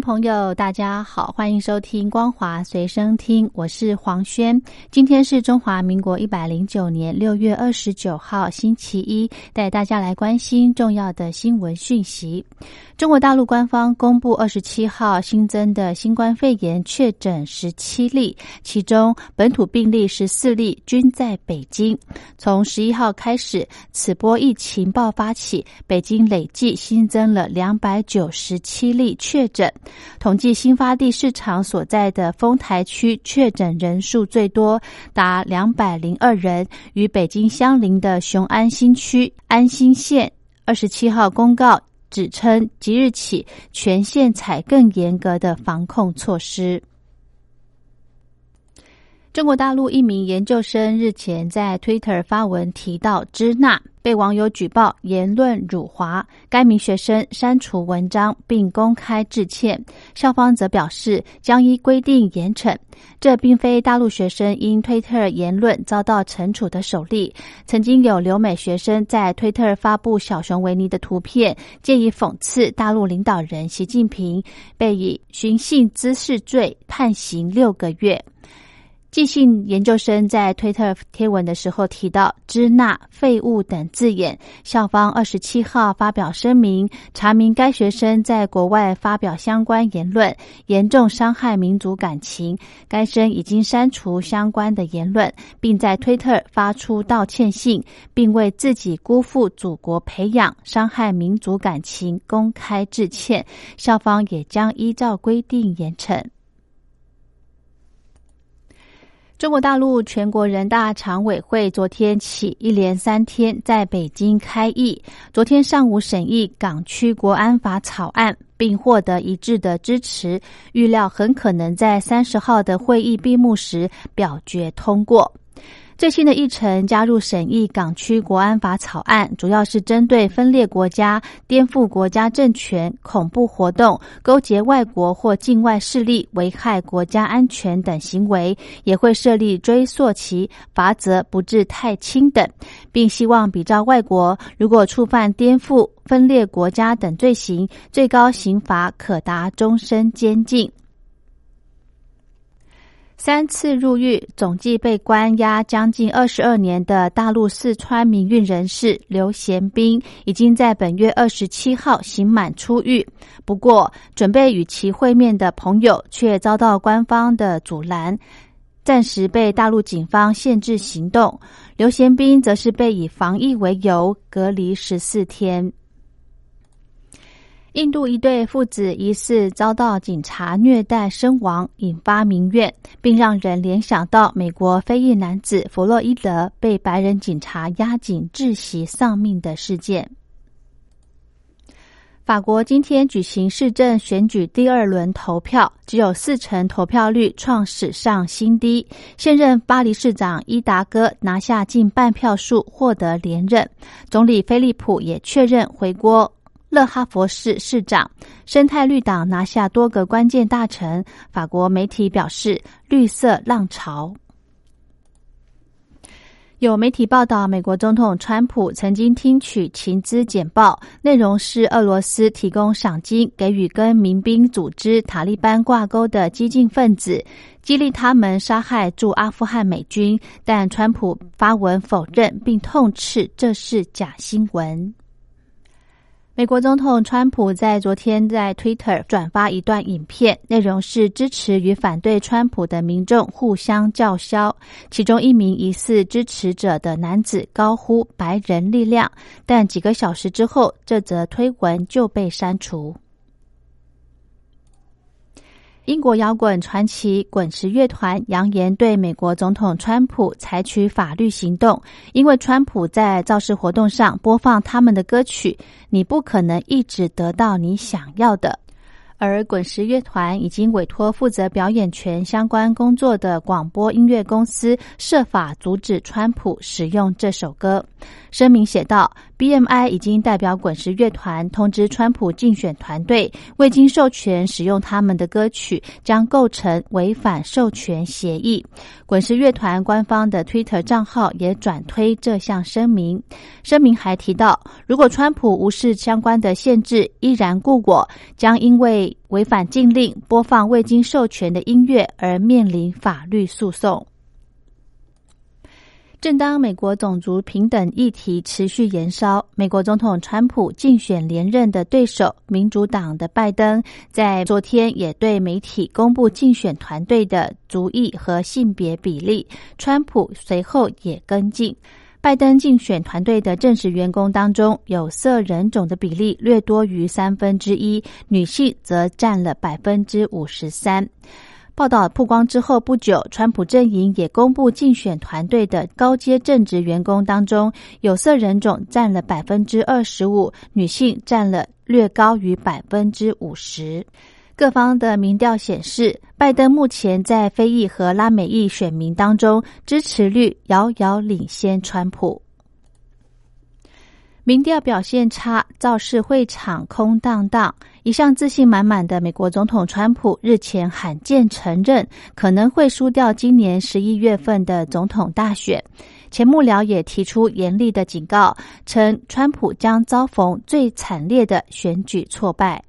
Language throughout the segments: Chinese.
朋友，大家好，欢迎收听光华随身听，我是黄轩。今天是中华民国一百零九年六月二十九号，星期一，带大家来关心重要的新闻讯息。中国大陆官方公布二十七号新增的新冠肺炎确诊十七例，其中本土病例十四例均在北京。从十一号开始，此波疫情爆发起，北京累计新增了两百九十七例确诊。统计新发地市场所在的丰台区确诊人数最多，达两百零二人，与北京相邻的雄安新区安新县二十七号公告。指称即日起全县采更严格的防控措施。中国大陆一名研究生日前在 Twitter 发文提到支那。被网友举报言论辱华，该名学生删除文章并公开致歉。校方则表示将依规定严惩。这并非大陆学生因推特言论遭到惩处的首例。曾经有留美学生在推特发布小熊维尼的图片，借以讽刺大陆领导人习近平，被以寻衅滋事罪判刑六个月。即兴研究生在推特贴文的时候提到“支那废物”等字眼，校方二十七号发表声明，查明该学生在国外发表相关言论，严重伤害民族感情。该生已经删除相关的言论，并在推特发出道歉信，并为自己辜负祖国培养、伤害民族感情公开致歉。校方也将依照规定严惩。中国大陆全国人大常委会昨天起一连三天在北京开议。昨天上午审议港区国安法草案，并获得一致的支持，预料很可能在三十号的会议闭幕时表决通过。最新的议程加入审议港区国安法草案，主要是针对分裂国家、颠覆国家政权、恐怖活动、勾结外国或境外势力危害国家安全等行为，也会设立追溯期，罚则不致太轻等，并希望比照外国，如果触犯颠覆、分裂国家等罪行，最高刑罚可达终身监禁。三次入狱，总计被关押将近二十二年的大陆四川民运人士刘贤斌，已经在本月二十七号刑满出狱。不过，准备与其会面的朋友却遭到官方的阻拦，暂时被大陆警方限制行动。刘贤斌则是被以防疫为由隔离十四天。印度一对父子疑似遭到警察虐待身亡，引发民怨，并让人联想到美国非裔男子弗洛伊德被白人警察压颈窒息丧命的事件。法国今天举行市政选举第二轮投票，只有四成投票率，创史上新低。现任巴黎市长伊达哥拿下近半票数，获得连任。总理菲利普也确认回国。勒哈佛市市长，生态绿党拿下多个关键大臣。法国媒体表示，绿色浪潮。有媒体报道，美国总统川普曾经听取情资简报，内容是俄罗斯提供赏金给予跟民兵组织塔利班挂钩的激进分子，激励他们杀害驻阿富汗美军。但川普发文否认，并痛斥这是假新闻。美国总统川普在昨天在 Twitter 转发一段影片，内容是支持与反对川普的民众互相叫嚣。其中一名疑似支持者的男子高呼“白人力量”，但几个小时之后，这则推文就被删除。英国摇滚传奇滚石乐团扬言对美国总统川普采取法律行动，因为川普在造势活动上播放他们的歌曲，你不可能一直得到你想要的。而滚石乐团已经委托负责表演权相关工作的广播音乐公司设法阻止川普使用这首歌。声明写道：“BMI 已经代表滚石乐团通知川普竞选团队，未经授权使用他们的歌曲将构成违反授权协议。”滚石乐团官方的 Twitter 账号也转推这项声明。声明还提到，如果川普无视相关的限制，依然故我，将因为违反禁令播放未经授权的音乐而面临法律诉讼。正当美国种族平等议题持续延烧，美国总统川普竞选连任的对手民主党的拜登，在昨天也对媒体公布竞选团队的族裔和性别比例。川普随后也跟进，拜登竞选团队的正式员工当中，有色人种的比例略多于三分之一，女性则占了百分之五十三。报道曝光之后不久，川普阵营也公布竞选团队的高阶正职员工当中，有色人种占了百分之二十五，女性占了略高于百分之五十。各方的民调显示，拜登目前在非裔和拉美裔选民当中支持率遥遥领先川普。民调表现差，造势会场空荡荡。一向自信满满的美国总统川普日前罕见承认，可能会输掉今年十一月份的总统大选。前幕僚也提出严厉的警告，称川普将遭逢最惨烈的选举挫败。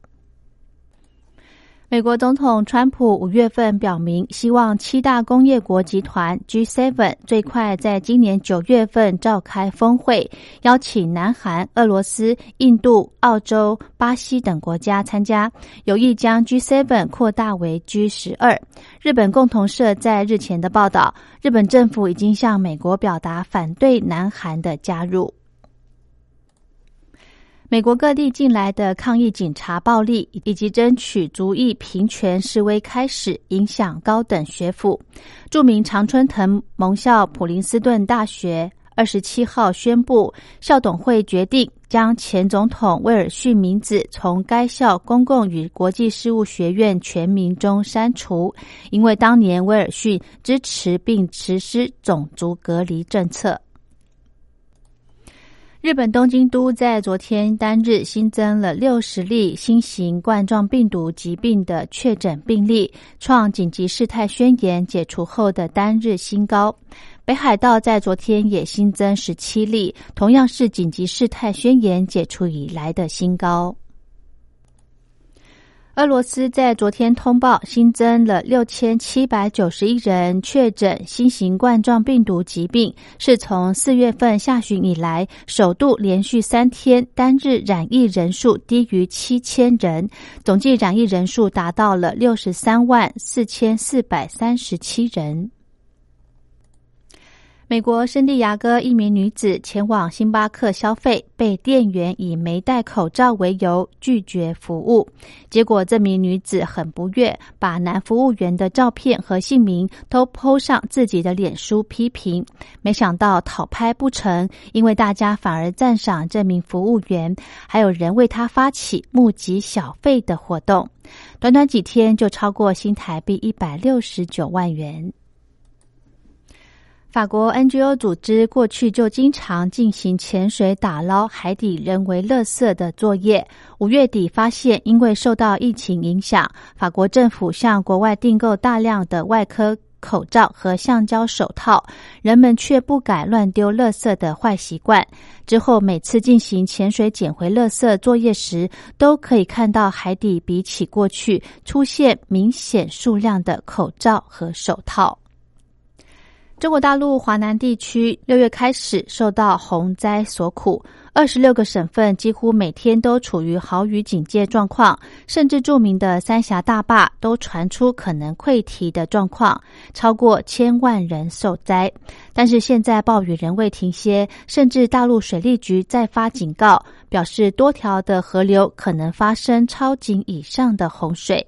美国总统川普五月份表明，希望七大工业国集团 G7 最快在今年九月份召开峰会，邀请南韩、俄罗斯、印度、澳洲、巴西等国家参加，有意将 G7 扩大为 G 十二。日本共同社在日前的报道，日本政府已经向美国表达反对南韩的加入。美国各地近来的抗议警察暴力以及争取族裔平权示威开始影响高等学府。著名常春藤盟校普林斯顿大学二十七号宣布，校董会决定将前总统威尔逊名字从该校公共与国际事务学院全名中删除，因为当年威尔逊支持并实施种族隔离政策。日本东京都在昨天单日新增了六十例新型冠状病毒疾病的确诊病例，创紧急事态宣言解除后的单日新高。北海道在昨天也新增十七例，同样是紧急事态宣言解除以来的新高。俄罗斯在昨天通报新增了六千七百九十一人确诊新型冠状病毒疾病，是从四月份下旬以来首度连续三天单日染疫人数低于七千人，总计染疫人数达到了六十三万四千四百三十七人。美国圣地亚哥一名女子前往星巴克消费，被店员以没戴口罩为由拒绝服务。结果，这名女子很不悦，把男服务员的照片和姓名都 PO 上自己的脸书批评。没想到讨拍不成，因为大家反而赞赏这名服务员，还有人为他发起募集小费的活动。短短几天就超过新台币一百六十九万元。法国 NGO 组织过去就经常进行潜水打捞海底人为垃圾的作业。五月底发现，因为受到疫情影响，法国政府向国外订购大量的外科口罩和橡胶手套，人们却不改乱丢垃圾的坏习惯。之后，每次进行潜水捡回垃圾作业时，都可以看到海底比起过去出现明显数量的口罩和手套。中国大陆华南地区六月开始受到洪灾所苦，二十六个省份几乎每天都处于豪雨警戒状况，甚至著名的三峡大坝都传出可能溃堤的状况，超过千万人受灾。但是现在暴雨仍未停歇，甚至大陆水利局再发警告，表示多条的河流可能发生超警以上的洪水。